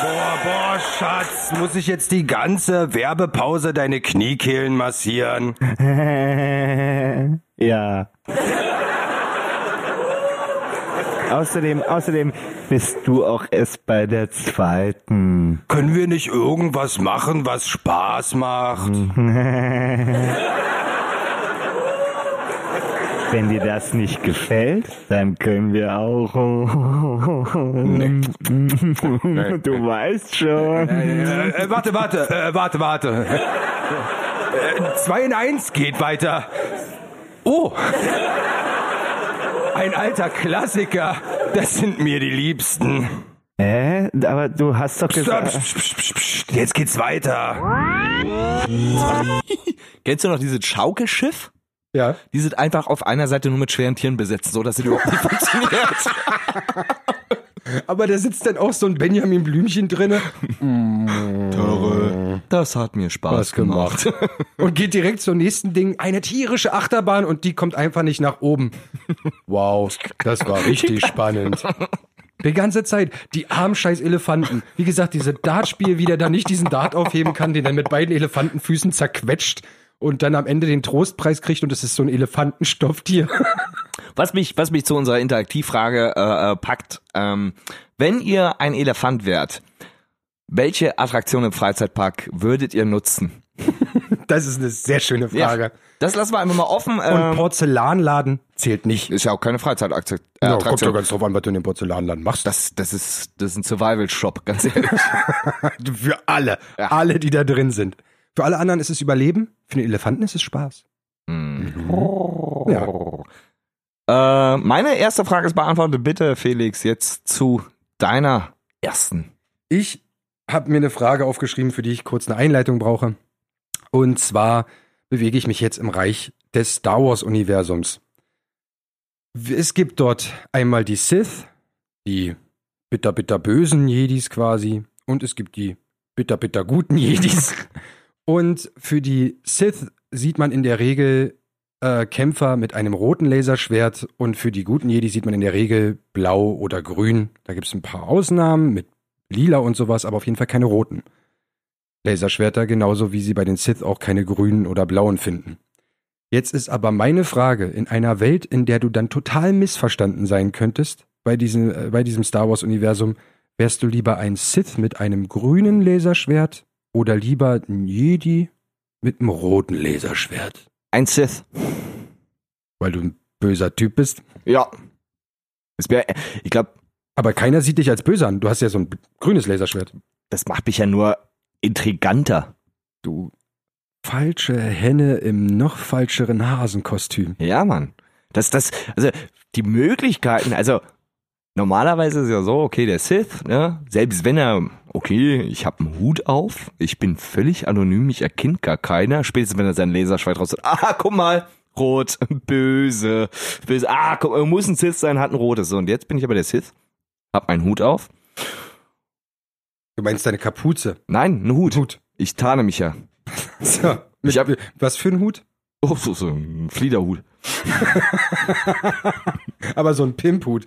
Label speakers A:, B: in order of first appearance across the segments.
A: Boah, boah, Schatz, muss ich jetzt die ganze Werbepause deine Kniekehlen massieren?
B: ja. außerdem, außerdem bist du auch erst bei der zweiten.
A: Können wir nicht irgendwas machen, was Spaß macht?
B: Wenn dir das nicht gefällt, dann können wir auch. Du weißt schon.
A: Äh, äh, warte, warte, äh, warte, warte. Äh, zwei in eins geht weiter. Oh. Ein alter Klassiker. Das sind mir die Liebsten.
B: Hä? Aber du hast doch gesagt.
A: Jetzt geht's weiter.
C: Kennst du noch dieses Schaukelschiff?
A: Ja.
C: Die sind einfach auf einer Seite nur mit schweren Tieren besetzt, so dass sie überhaupt nicht funktioniert.
A: Aber da sitzt dann auch so ein Benjamin Blümchen drinne.
C: Das hat mir Spaß
A: Was gemacht. Und geht direkt zum nächsten Ding. Eine tierische Achterbahn und die kommt einfach nicht nach oben. Wow, das war richtig spannend. Die ganze Zeit. Die armen scheiß Elefanten. Wie gesagt, diese Dartspiel, wie der da nicht diesen Dart aufheben kann, den dann mit beiden Elefantenfüßen zerquetscht und dann am Ende den Trostpreis kriegt und es ist so ein Elefantenstofftier.
C: Was mich, was mich zu unserer Interaktivfrage äh, äh, packt, ähm, wenn ihr ein Elefant wärt, welche Attraktion im Freizeitpark würdet ihr nutzen?
A: Das ist eine sehr schöne Frage.
C: Das lassen wir einfach mal offen.
A: Und
C: Ähm,
A: Porzellanladen zählt nicht.
C: ist ja auch keine Freizeitaktion.
A: Ja, kommt doch ganz drauf an, was du in dem Porzellanladen machst.
C: das, das ist, das ist ein Survival-Shop, ganz ehrlich.
A: Für alle.
C: Ja.
A: Alle, die da drin sind. Für alle anderen ist es Überleben. Für den Elefanten ist es Spaß. Ja.
C: äh, meine erste Frage ist beantwortet. Bitte, Felix, jetzt zu deiner ersten.
A: Ich habe mir eine Frage aufgeschrieben, für die ich kurz eine Einleitung brauche. Und zwar bewege ich mich jetzt im Reich des Star Wars-Universums. Es gibt dort einmal die Sith, die bitter, bitter bösen Jedis quasi. Und es gibt die bitter, bitter guten Jedis. Und für die Sith sieht man in der Regel äh, Kämpfer mit einem roten Laserschwert und für die guten Jedi sieht man in der Regel blau oder grün. Da gibt es ein paar Ausnahmen mit lila und sowas, aber auf jeden Fall keine roten. Laserschwerter, genauso wie sie bei den Sith auch keine grünen oder blauen finden. Jetzt ist aber meine Frage, in einer Welt, in der du dann total missverstanden sein könntest, bei diesem, äh, bei diesem Star Wars-Universum, wärst du lieber ein Sith mit einem grünen Laserschwert oder lieber ein Jedi mit einem roten Laserschwert?
C: Ein Sith.
A: Weil du ein böser Typ bist.
C: Ja. Es wär, ich glaube,
A: Aber keiner sieht dich als böse an. Du hast ja so ein grünes Laserschwert.
C: das macht mich ja nur intriganter.
A: Du falsche Henne im noch falscheren Hasenkostüm.
C: Ja, Mann. Das, das, also die Möglichkeiten, also normalerweise ist ja so, okay, der Sith, ne, selbst wenn er, okay, ich habe einen Hut auf, ich bin völlig anonym, mich erkennt gar keiner, spätestens wenn er seinen Laserschwert raus hat, ah, guck mal, rot, böse, böse, ah, guck, muss ein Sith sein, hat ein rotes. So, und jetzt bin ich aber der Sith, hab einen Hut auf.
A: Du meinst deine Kapuze.
C: Nein, ein Hut.
A: Hut.
C: Ich tarne mich ja.
A: So, mit,
C: Ich hab-
A: was für ein Hut?
C: Oh, so, so ein Fliederhut.
A: Aber so ein Pimphut.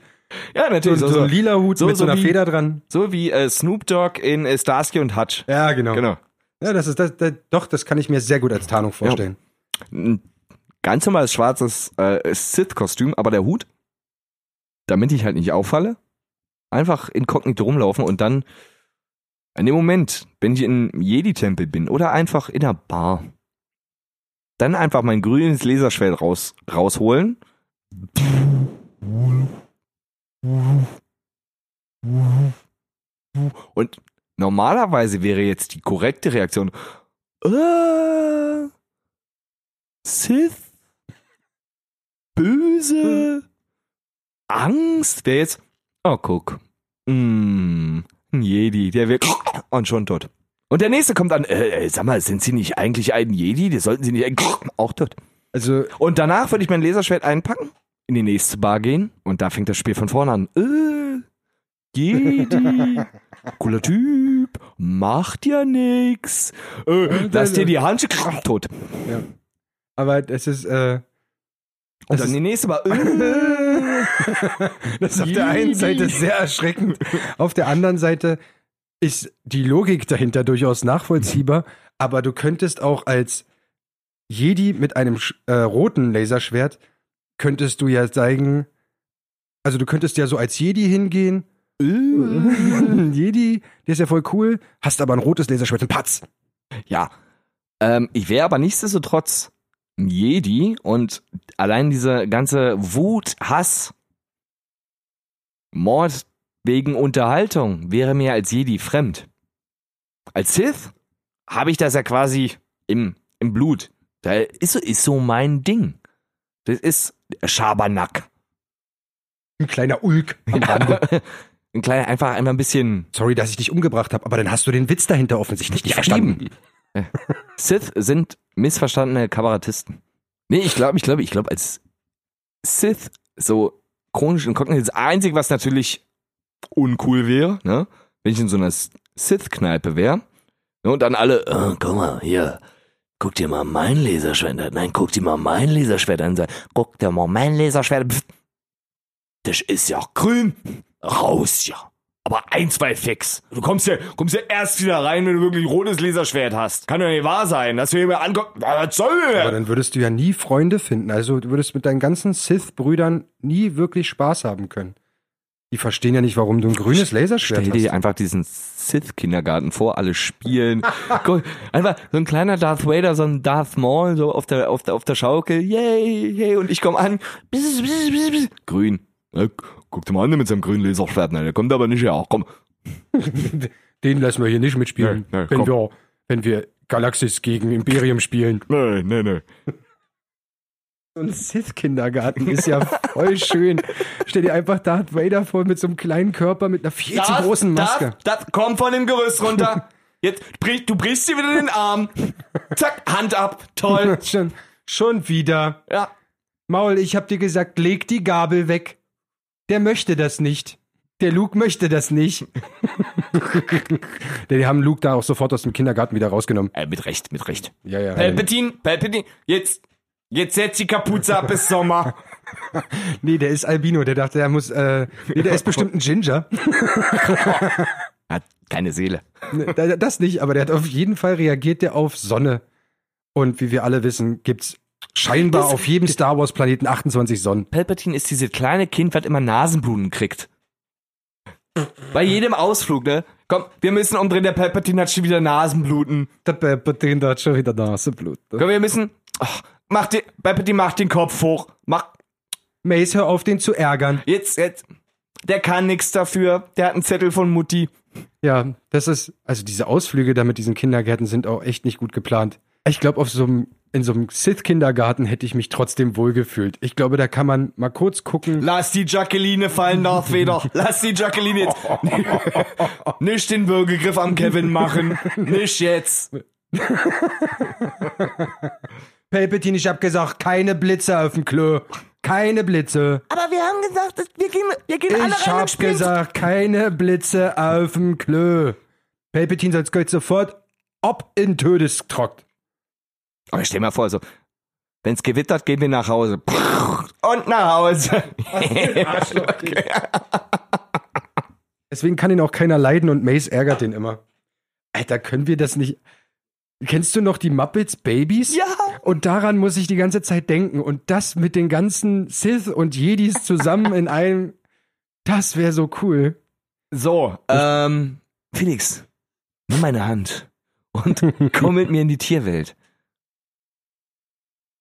C: Ja, natürlich.
A: so,
C: So, so,
A: ein lila Hut
C: so-
A: mit so, einer
C: wie-
A: Feder dran.
C: so wie äh, Snoop Dogg in äh, Starsky und Hutch.
A: Ja, genau.
C: Genau.
A: Ja, das ist das, das, doch, das kann ich mir sehr gut als Tarnung vorstellen.
C: ein ganz normales schwarzes äh, Sith-Kostüm, aber der Hut, damit ich halt nicht auffalle, einfach inkognito rumlaufen und dann in dem Moment, wenn ich in Jedi-Tempel bin oder einfach in einer Bar, dann einfach mein grünes Laserschwert raus, rausholen. Und normalerweise wäre jetzt die korrekte Reaktion, äh, Sith, böse, Angst, wäre jetzt, oh guck, mm, ein Jedi, der wird und schon tot. Und der nächste kommt an, äh, äh, sag mal, sind Sie nicht eigentlich ein Jedi? Das sollten Sie nicht eigentlich auch tot.
A: Also,
C: Und danach würde ich mein Laserschwert einpacken, in die nächste Bar gehen und da fängt das Spiel von vorne an. Äh, Jedi, cooler Typ, macht ja nix. Äh, lass dir die Hand tot.
A: aber das ist, äh,
C: Und dann die nächste Mal.
A: Das ist auf der einen Seite sehr erschreckend. Auf der anderen Seite ist die Logik dahinter durchaus nachvollziehbar, aber du könntest auch als Jedi mit einem äh, roten Laserschwert könntest du ja zeigen, also du könntest ja so als Jedi hingehen. Jedi, der ist ja voll cool, hast aber ein rotes Laserschwert und Patz.
C: Ja. Ähm, ich wäre aber nichtsdestotrotz ein Jedi und allein diese ganze Wut, Hass, Mord wegen Unterhaltung wäre mir als Jedi fremd. Als Sith habe ich das ja quasi im, im Blut. Da ist, so- ist so mein Ding. Das ist Schabernack.
A: Ein kleiner Ulk am Rande.
C: Ein kleiner, einfach einmal ein bisschen
A: Sorry, dass ich dich umgebracht habe, aber dann hast du den Witz dahinter offensichtlich nicht verstanden.
C: Sith sind missverstandene Kabarettisten. Nee, ich glaube, ich glaube, ich glaube, als Sith so chronisch inkognit, das Einzige, was natürlich uncool wäre, ne, wenn ich in so einer Sith-Kneipe wäre, ne, und dann alle, äh, guck mal, hier, guck dir mal mein Laserschwert an, nein, guck dir mal mein Laserschwert an, guck dir mal mein Laserschwert, Pff, das ist ja grün, raus ja. Aber ein, zwei fix. Du kommst ja, kommst ja erst wieder rein, wenn du wirklich rotes Laserschwert hast. Kann doch nicht wahr sein, dass wir mir angucken. Was soll
A: Aber
C: denn?
A: dann würdest du ja nie Freunde finden. Also du würdest mit deinen ganzen Sith-Brüdern nie wirklich Spaß haben können. Die verstehen ja nicht, warum du ein grünes Laserschwert
C: Stell dir
A: hast.
C: einfach diesen Sith-Kindergarten vor, alle spielen. Einfach so ein kleiner Darth Vader, so ein Darth Maul, so auf der, auf der, auf der Schaukel. Yay, yay, und ich komme an. Grün. Ja, guck dir mal an mit seinem grünen Laserschwert. ne, Der kommt aber nicht her. Komm.
A: Den lassen wir hier nicht mitspielen,
C: Nee, nee,
A: wenn,
C: komm.
A: wir, wenn wir Galaxis gegen Imperium spielen.
C: Nee, nee, nee.
A: So ein Sith-Kindergarten ist ja voll schön. Stell dir einfach Darth Vader vor mit so einem kleinen Körper mit einer viel zu großen Maske.
C: Das, komm von dem Gerüst runter. Jetzt, du brichst dir wieder den Arm. Zack, Hand ab. Toll.
A: schon, schon wieder.
C: Ja.
A: Maul, ich hab dir gesagt, leg die Gabel weg. Der möchte das nicht. Der Luke möchte das nicht. Die haben Luke da auch sofort aus dem Kindergarten wieder rausgenommen.
C: Äh, mit Recht, mit Recht.
A: Ja, ja.
C: Palpatine, Palpatine, jetzt, jetzt setz die Kapuze ab bis Sommer.
A: Nee, der ist Albino. Der dachte, der muss, äh, nee, der ist bestimmt ein Ginger.
C: Hat keine Seele.
A: Das nicht, aber der hat auf jeden Fall reagiert der auf Sonne. Und wie wir alle wissen, gibt's scheinbar
C: Das-
A: auf jedem Star Wars Planeten 28 Sonnen.
C: Palpatine ist dieses kleine Kind, was immer Nasenbluten kriegt. Bei jedem Ausflug, ne? Komm, wir müssen umdrehen, der Palpatine hat schon wieder Nasenbluten.
A: Der Palpatine, hat schon wieder Naseblut.
C: Komm, wir müssen, ach, mach den, Palpatine macht den Kopf hoch. Mach,
A: Mace, hör auf, den zu ärgern.
C: jetzt, jetzt. Der kann nix dafür. Der hat einen Zettel von Mutti.
A: Ja, das ist, also diese Ausflüge da mit diesen Kindergärten sind auch echt nicht gut geplant. Ich glaube, auf so einem, in so einem Sith-Kindergarten hätte ich mich trotzdem wohlgefühlt. Ich glaube, da kann man mal kurz gucken.
C: Lass die Jacqueline fallen, Darth Vader. Lass die Jacqueline jetzt. Nicht den Würgegriff am Kevin machen. Nicht jetzt.
A: Palpatine, ich hab gesagt, keine Blitze auf dem Klo. Keine Blitze.
C: Aber wir haben gesagt, dass wir gehen, wir gehen
A: Ich hab gesagt, keine Blitze auf dem Klo. Palpatine soll jetzt sofort ob in Todestrock.
C: Aber stell mal vor, so, wenn's gewittert, gehen wir nach Hause. Und nach Hause.
A: Deswegen kann ihn auch keiner leiden und Mace ärgert den immer. Alter, können wir das nicht. Kennst du noch die Muppets Babies?
C: Ja.
A: Und daran muss ich die ganze Zeit denken. Und das mit den ganzen Sith und Jedis zusammen in einem. Das wäre so cool.
C: So, ähm, Felix, nimm meine Hand und komm mit mir in die Tierwelt.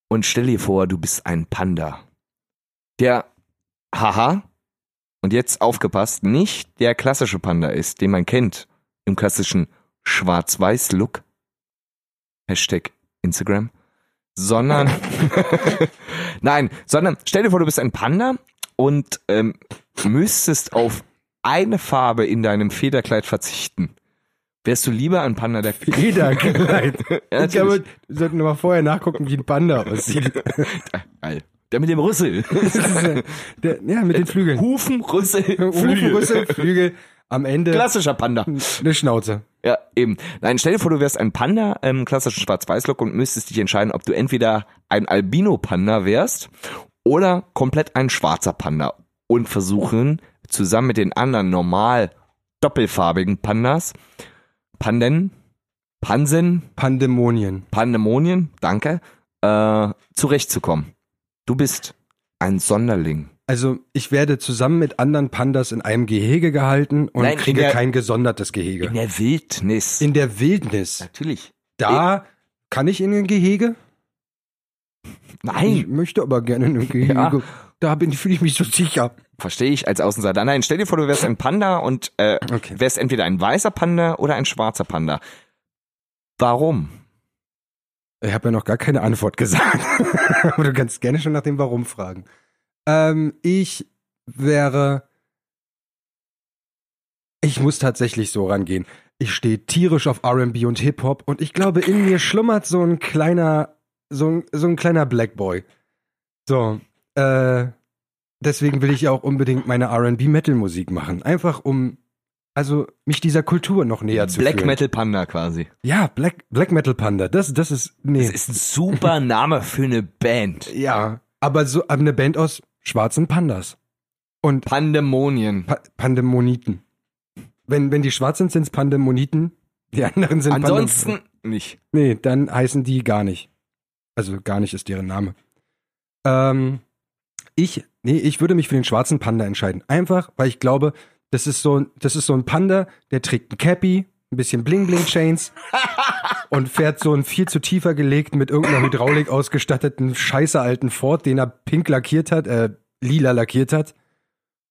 C: Und stell dir vor, du bist ein Panda. Der, haha, und jetzt aufgepasst, nicht der klassische Panda ist, den man kennt, im klassischen Schwarz-Weiß-Look. Hashtag Instagram. Sondern, nein, sondern stell dir vor, du bist ein Panda und ähm, müsstest auf eine Farbe in deinem Federkleid verzichten. Wärst du lieber ein Panda, der
A: Federkleid.
C: Ja,
A: ich glaube, wir sollten mal vorher nachgucken, wie ein Panda aussieht.
C: Geil. Der mit dem Rüssel.
A: Der, ja, mit den Flügeln.
C: Hufen, Rüssel,
A: Hufen,
C: Flügel.
A: Rüssel, Flügel. Am Ende
C: Klassischer Panda.
A: eine Schnauze.
C: Ja, eben. Nein, stell dir vor, du wärst ein Panda im klassischen Schwarz-Weiß-Look und müsstest dich entscheiden, ob du entweder ein Albino-Panda wärst Oder komplett ein schwarzer Panda und versuchen zusammen mit den anderen normal doppelfarbigen Pandas, Panden, Pansen,
A: Pandemonien.
C: Pandemonien, danke, äh, zurechtzukommen. Du bist ein Sonderling.
A: Also ich werde zusammen mit anderen Pandas in einem Gehege gehalten und
C: Nein, in
A: kriege
C: der-
A: kein gesondertes Gehege.
C: In der Wildnis.
A: In der Wildnis.
C: Natürlich.
A: Da kann ich in ein Gehege? Ich
C: Nein,
A: möchte aber gerne in ein Gehege.
C: Ja.
A: Da bin fühle ich mich so sicher.
C: verstehe ich als Außenseiter. Nein, stell dir vor, du wärst ein Panda und äh,
A: Okay.
C: wärst entweder ein weißer Panda oder ein schwarzer Panda. Warum?
A: Ich habe ja noch gar keine Antwort gesagt. Aber du kannst gerne schon nach dem Warum fragen. Ähm, ich wäre. Ich muss tatsächlich so rangehen. Ich stehe tierisch auf RB und Hip-Hop und ich glaube, in mir schlummert so ein kleiner, so ein, so ein kleiner Black Boy. So, äh, deswegen will ich auch unbedingt meine RB-Metal-Musik machen. Einfach um, also mich dieser Kultur noch näher zu
C: Black. Metal Panda quasi.
A: Ja, Black, Black Metal Panda. Das, das ist, nee.
C: Das ist ein super Name für eine Band.
A: Ja, aber so aber eine Band aus schwarzen Pandas. Und
C: Pandemonien.
A: pa Pandemoniten. Wenn, wenn die schwarz sind, sind's Pandemoniten. Die anderen sind
C: Ansonsten nicht.
A: Pandem Nee, dann heißen die gar nicht. Also gar nicht ist deren Name. Ähm, ich, nee, ich würde mich für den schwarzen Panda entscheiden. Einfach, weil ich glaube, das ist so, ein- das ist so ein Panda, der trägt ein Cappy, ein bisschen Bling-Bling-Chains und fährt so einen viel zu tiefer gelegten, mit irgendeiner Hydraulik ausgestatteten, scheiße alten Ford, den er pink lackiert hat, äh, lila lackiert hat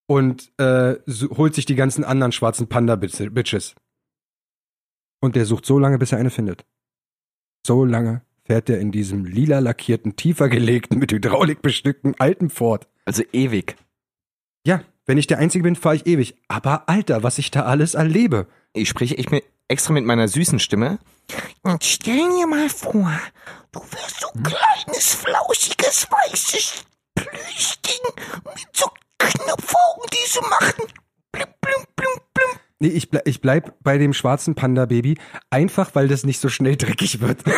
A: und äh, holt sich die ganzen anderen schwarzen Panda-Bitches. Und der sucht so lange, bis er eine findet. So lange fährt er in diesem lila lackierten, tiefer gelegten, mit Hydraulik bestückten alten Ford.
C: Also ewig.
A: Ja, wenn ich der Einzige bin, fahre ich ewig. Aber Alter, was ich da alles erlebe.
C: Ich spreche ich mir extra mit meiner süßen Stimme. Und stell dir mal vor, du wärst so ein kleines, flauschiges, weißes Plüschding mit so Knopfaugen, die so machen. Blum, blum, blum, blum.
A: Nee, ich, ble ich bleib bei dem schwarzen Panda-Baby, einfach weil das nicht so schnell dreckig wird.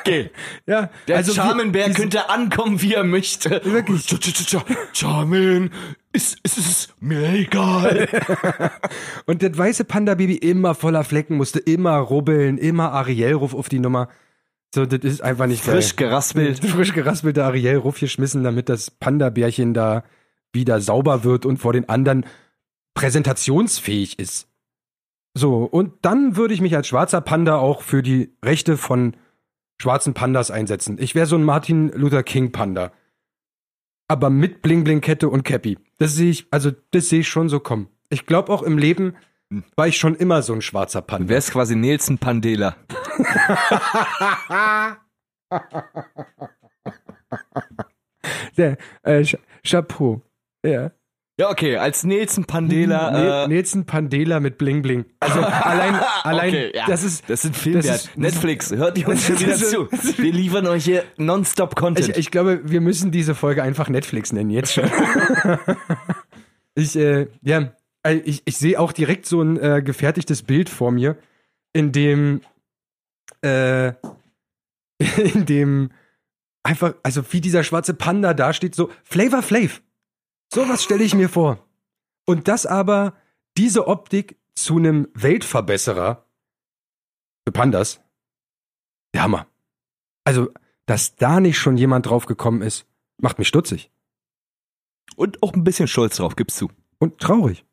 C: Okay.
A: ja,
C: Der
A: also
C: Charmenbär könnte ankommen, wie er möchte.
A: Wirklich.
C: Ch- ch- ch- Charmin, ist, ist es mir egal.
A: Und das weiße Panda-Baby immer voller Flecken, musste immer rubbeln, immer Ariel-Ruf auf die Nummer. So, das ist einfach nicht
C: Frisch
A: geil.
C: geraspelt.
A: frisch geraspelte Ariel-Ruf geschmissen, damit das Panda-Bärchen da wieder sauber wird und vor den anderen präsentationsfähig ist. So, und dann würde ich mich als schwarzer Panda auch für die Rechte von schwarzen Pandas einsetzen. Ich wäre so ein Martin Luther King Panda. Aber mit Bling-Bling-Kette und Cappy. Das sehe ich, also das sehe ich schon so kommen. Ich glaube auch im Leben war ich schon immer so ein schwarzer
C: Du
A: Panda.
C: wärst quasi Nelson Pandela.
A: Der, äh, Ch Chapeau. Ja.
C: Ja, okay, als Nelson Pandela.
A: Ne
C: Äh,
A: Nelson Pandela mit Bling Bling. Also allein, allein,
C: okay, ja.
A: das ist,
C: das sind Filmwert.
A: das ist-
C: Netflix, hört ihr uns wieder zu. Wir liefern euch hier nonstop Content.
A: ich, ich glaube, wir müssen diese Folge einfach Netflix nennen, jetzt schon. ich, äh, ja, äh, ich, ich sehe auch direkt so ein äh, gefertigtes Bild vor mir, in dem, äh, in dem einfach, also wie dieser schwarze Panda da steht, so Flavor Flav. Sowas stelle ich mir vor. Und das aber, diese Optik zu einem Weltverbesserer für Pandas, der Hammer. Also, dass da nicht schon jemand drauf gekommen ist, macht mich stutzig
C: Und auch ein bisschen stolz drauf, gibst du.
A: und traurig.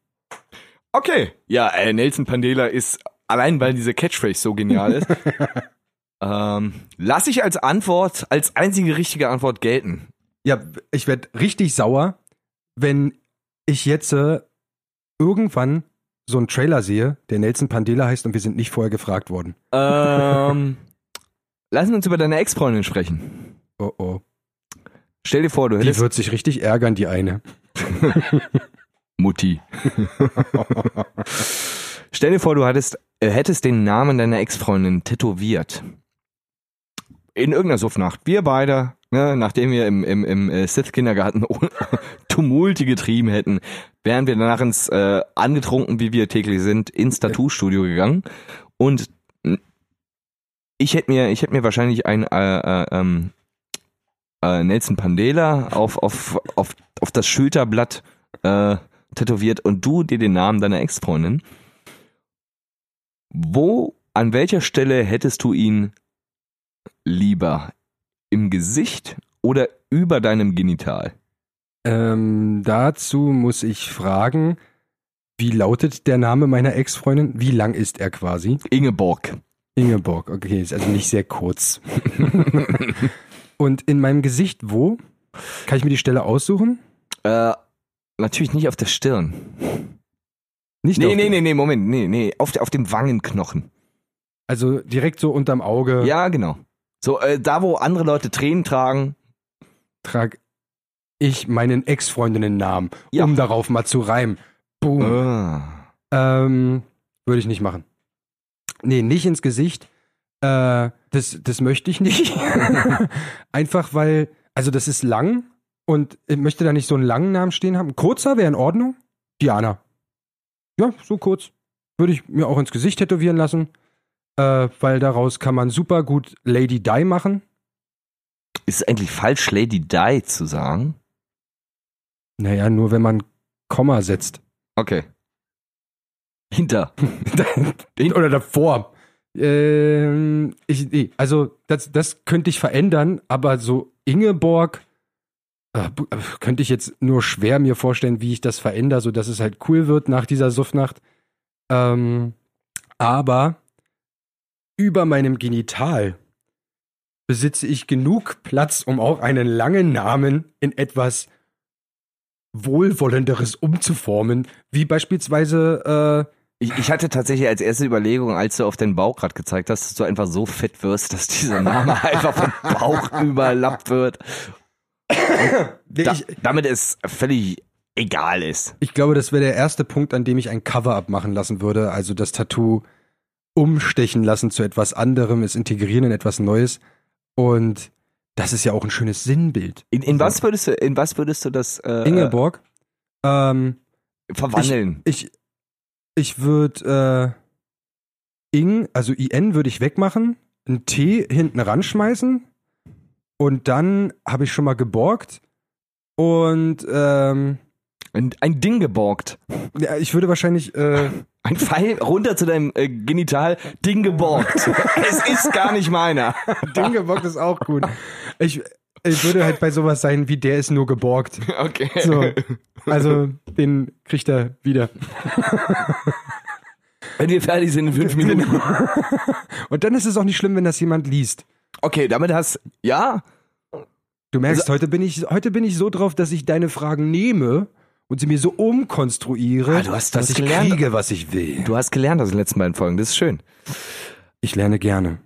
C: Okay. Ja, äh, Nelson Pandela ist, allein weil diese Catchphrase so genial ist, ähm, lass ich als Antwort, als einzige richtige Antwort gelten.
A: Ja, ich werde richtig sauer, wenn ich jetzt äh, irgendwann so einen Trailer sehe, der Nelson Pandela heißt und wir sind nicht vorher gefragt worden.
C: Ähm, lass uns über deine Ex-Freundin sprechen.
A: Oh oh.
C: Stell dir vor, du
A: Die
C: hättest
A: wird sich richtig ärgern, die eine.
C: Mutti. Stell dir vor, du hattest, äh, hättest den Namen deiner Ex-Freundin tätowiert. In irgendeiner Suffnacht. Wir beide, ne, nachdem wir im, im, im äh, Sith-Kindergarten Tumulte getrieben hätten, wären wir danach ins äh, angetrunken, wie wir täglich sind, ins Tattoo-Studio gegangen. Und mh, ich hätte mir, ich hätte mir wahrscheinlich ein, äh, äh, ähm, äh, Nelson Pandela auf, auf, auf, auf das Schulterblatt äh, tätowiert und du dir den Namen deiner Ex-Freundin. Wo, an welcher Stelle hättest du ihn lieber? Im Gesicht oder über deinem Genital?
A: Ähm, dazu muss ich fragen, wie lautet der Name meiner Ex-Freundin? Wie lang ist er quasi?
C: Ingeborg.
A: Ingeborg, okay, ist also nicht sehr kurz. Und in meinem Gesicht wo? Kann ich mir die Stelle aussuchen?
C: Äh, natürlich nicht auf der Stirn.
A: Nicht
C: Nee,
A: auf-
C: nee, nee, nee, Moment, nee, nee, auf, auf dem Wangenknochen.
A: Also direkt so unterm Auge
C: Ja, genau. So, äh, da wo andere Leute Tränen tragen.
A: trage ich meinen Ex-Freundinnen-Namen,
C: Ja.
A: um darauf mal zu reimen. Boom.
C: Ah.
A: Ähm, würde ich nicht machen. Nee, nicht ins Gesicht. Äh, das, das möchte ich nicht. Einfach weil, also das ist lang und ich möchte da nicht so einen langen Namen stehen haben. Kurzer wäre in Ordnung. Diana. Ja, so kurz. Würde ich mir auch ins Gesicht tätowieren lassen. Äh, weil daraus kann man super gut Lady Di machen.
C: Ist es eigentlich falsch, Lady Di zu sagen?
A: Naja, nur wenn man Komma setzt.
C: Okay. Hinter.
A: Oder davor. Ähm, ich, nee, also das, das könnte ich verändern, aber so Ingeborg äh, äh, könnte ich jetzt nur schwer mir vorstellen, wie ich das verändere, so dass es halt cool wird nach dieser Suffnacht. Ähm, aber über meinem Genital besitze ich genug Platz, um auch einen langen Namen in etwas wohlwollenderes umzuformen, wie beispielsweise äh,
C: Ich, ich hatte tatsächlich als erste Überlegung, als du auf deinen Bauch gerade gezeigt hast, dass du einfach so fett wirst, dass dieser Name einfach vom Bauch überlappt wird. Da, damit es völlig egal ist.
A: ich glaube, das wäre der erste Punkt, an dem ich ein Cover-up machen lassen würde. Also das Tattoo umstechen lassen zu etwas anderem, es integrieren in etwas Neues. Und das ist ja auch ein schönes Sinnbild.
C: In, in was würdest du, in was würdest du das äh,
A: Ingeborg, ähm,
C: verwandeln?
A: ich, ich würde äh, Ing, also IN würde ich wegmachen, ein T hinten ranschmeißen und dann habe ich schon mal geborgt und ähm,
C: Ein, ein Ding geborgt.
A: ja, ich würde wahrscheinlich äh,
C: Ein Pfeil runter zu deinem äh, Genital, Ding geborgt. es ist gar nicht meiner.
A: Ding geborgt ist auch gut. Ich, ich würde halt bei sowas sein, wie der ist nur geborgt.
C: Okay.
A: So, also den kriegt er wieder.
C: Wenn wir fertig sind in fünf Minuten.
A: Und dann ist es auch nicht schlimm, wenn das jemand liest.
C: Okay, damit hast ja.
A: Du merkst, heute bin ich heute bin ich so drauf, dass ich deine Fragen nehme und sie mir so umkonstruiere,
C: Ah, du hast
A: dass ich
C: gelernt.
A: kriege, was ich will.
C: Du hast gelernt aus den letzten beiden Folgen. Das ist schön.
A: Ich lerne gerne.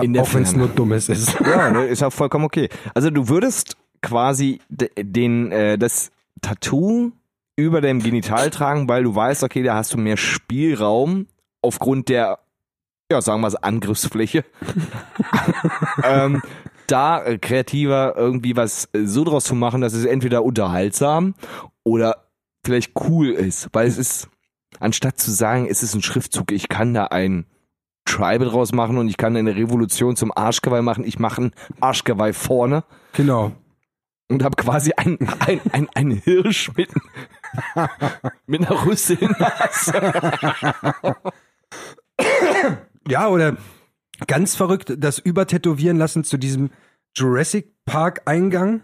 C: In der
A: auch wenn es nur dummes ist.
C: Ja, ne, ist auch vollkommen okay. Also du würdest quasi de- den äh, das Tattoo über deinem Genital tragen, weil du weißt, okay, da hast du mehr Spielraum aufgrund der, ja, sagen wir es, Angriffsfläche. ähm, da äh, kreativer irgendwie was äh, so draus zu machen, dass es entweder unterhaltsam oder vielleicht cool ist, weil es ist, anstatt zu sagen, es ist ein Schriftzug, ich kann da ein Tribal draus machen und ich kann eine Revolution zum Arschgeweih machen. Ich mache ein Arschgeweih vorne
A: Genau.
C: und habe quasi ein, ein, ein, ein Hirsch mit, mit einer Rüsselnase.
A: Ja, oder ganz verrückt, das übertätowieren lassen zu diesem Jurassic Park Eingang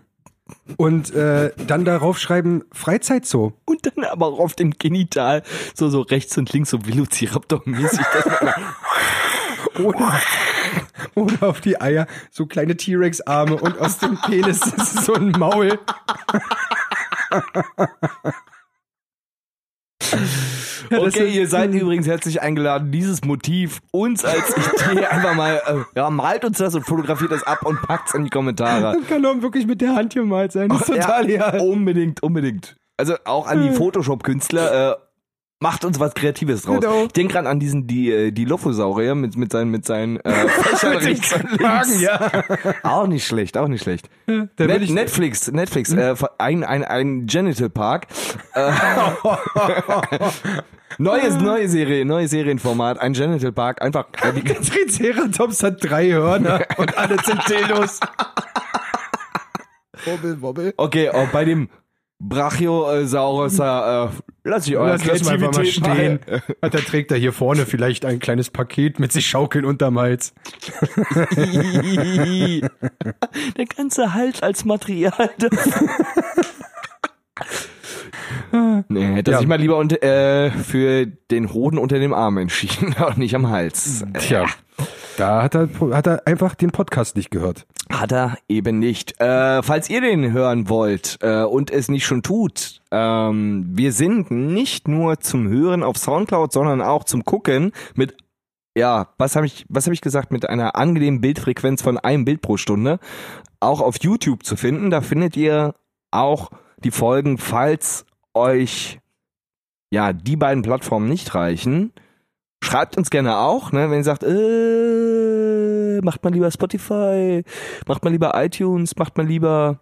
A: und äh, dann darauf schreiben Freizeitzoo.
C: Und dann aber auch auf dem Genital so, so rechts und links so Velociraptor-mäßig.
A: Oder, oder auf die Eier so kleine T-Rex-Arme und aus dem Penis ist so ein Maul.
C: Okay, ihr seid übrigens herzlich eingeladen, dieses Motiv uns als Idee einfach mal, äh, ja, malt uns das und fotografiert das ab und packt's in die Kommentare.
A: Das kann doch wirklich mit der Hand gemalt sein. Das ist total
C: ja,
A: egal.
C: Unbedingt, unbedingt. Also auch an die Photoshop-Künstler, äh, macht uns was Kreatives draus.
A: Genau.
C: Ich denk gerade an diesen, die, äh, die Lophosaurier mit, mit seinen, mit seinen, äh, Fächern rechts und links.
A: Ja.
C: Auch nicht schlecht, auch nicht schlecht.
A: Da
C: Net
A: ich,
C: Netflix, Netflix, äh, ein, ein, ein Genital Park. Neues, neue Serie, neue Serienformat, ein Genital Park, einfach, äh, die,
A: der Triceratops hat drei Hörner und alle sind Dildos. Wobbel, wobbel.
C: Okay, und bei dem Brachiosaurus, äh, lass ich eure
A: Lass das mal einfach mal stehen. der trägt da hier vorne vielleicht ein kleines Paket mit sich schaukeln unterm Hals.
C: Der ganze Hals als Material. hätte er
A: Ja.
C: sich mal lieber unter, äh, für den Hoden unter dem Arm entschieden und nicht am Hals.
A: Tja, da hat er, hat er einfach den Podcast nicht gehört.
C: Hat er eben nicht. Äh, falls ihr den hören wollt äh, und es nicht schon tut, ähm, wir sind nicht nur zum Hören auf Soundcloud, sondern auch zum Gucken mit, ja, was habe ich, was habe ich gesagt, mit einer angenehmen Bildfrequenz von einem Bild pro Stunde, auch auf YouTube zu finden. Da findet ihr auch die Folgen, falls euch ja die beiden Plattformen nicht reichen. Schreibt uns gerne auch, ne, wenn ihr sagt, äh, macht mal lieber Spotify, macht mal lieber iTunes, macht mal lieber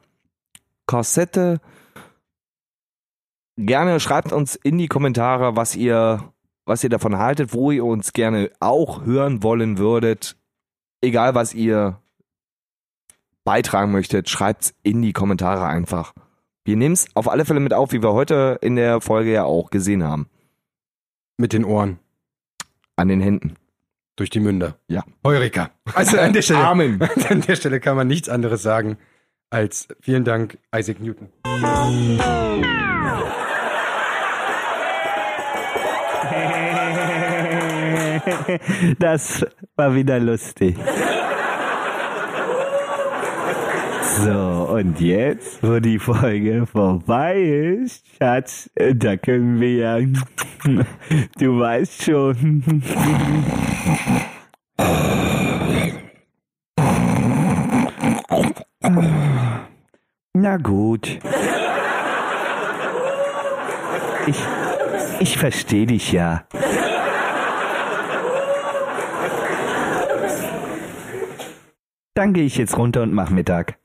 C: Kassette. Gerne schreibt uns in die Kommentare, was ihr, was ihr davon haltet, wo ihr uns gerne auch hören wollen würdet. Egal was ihr beitragen möchtet, schreibt's in die Kommentare einfach. Wir nehmen's auf alle Fälle mit auf, wie wir heute in der Folge ja auch gesehen haben.
A: Mit den Ohren.
C: An den Händen.
A: Durch die Münder.
C: Ja.
A: Heureka. Also an der Stelle,
C: Amen.
A: an der Stelle kann man nichts anderes sagen als vielen Dank, Isaac Newton.
B: Das war wieder lustig. So, und jetzt, wo die Folge vorbei ist, Schatz, da können wir ja, du weißt schon. Na gut. Ich, ich verstehe dich ja. Dann gehe ich jetzt runter und mach Mittag.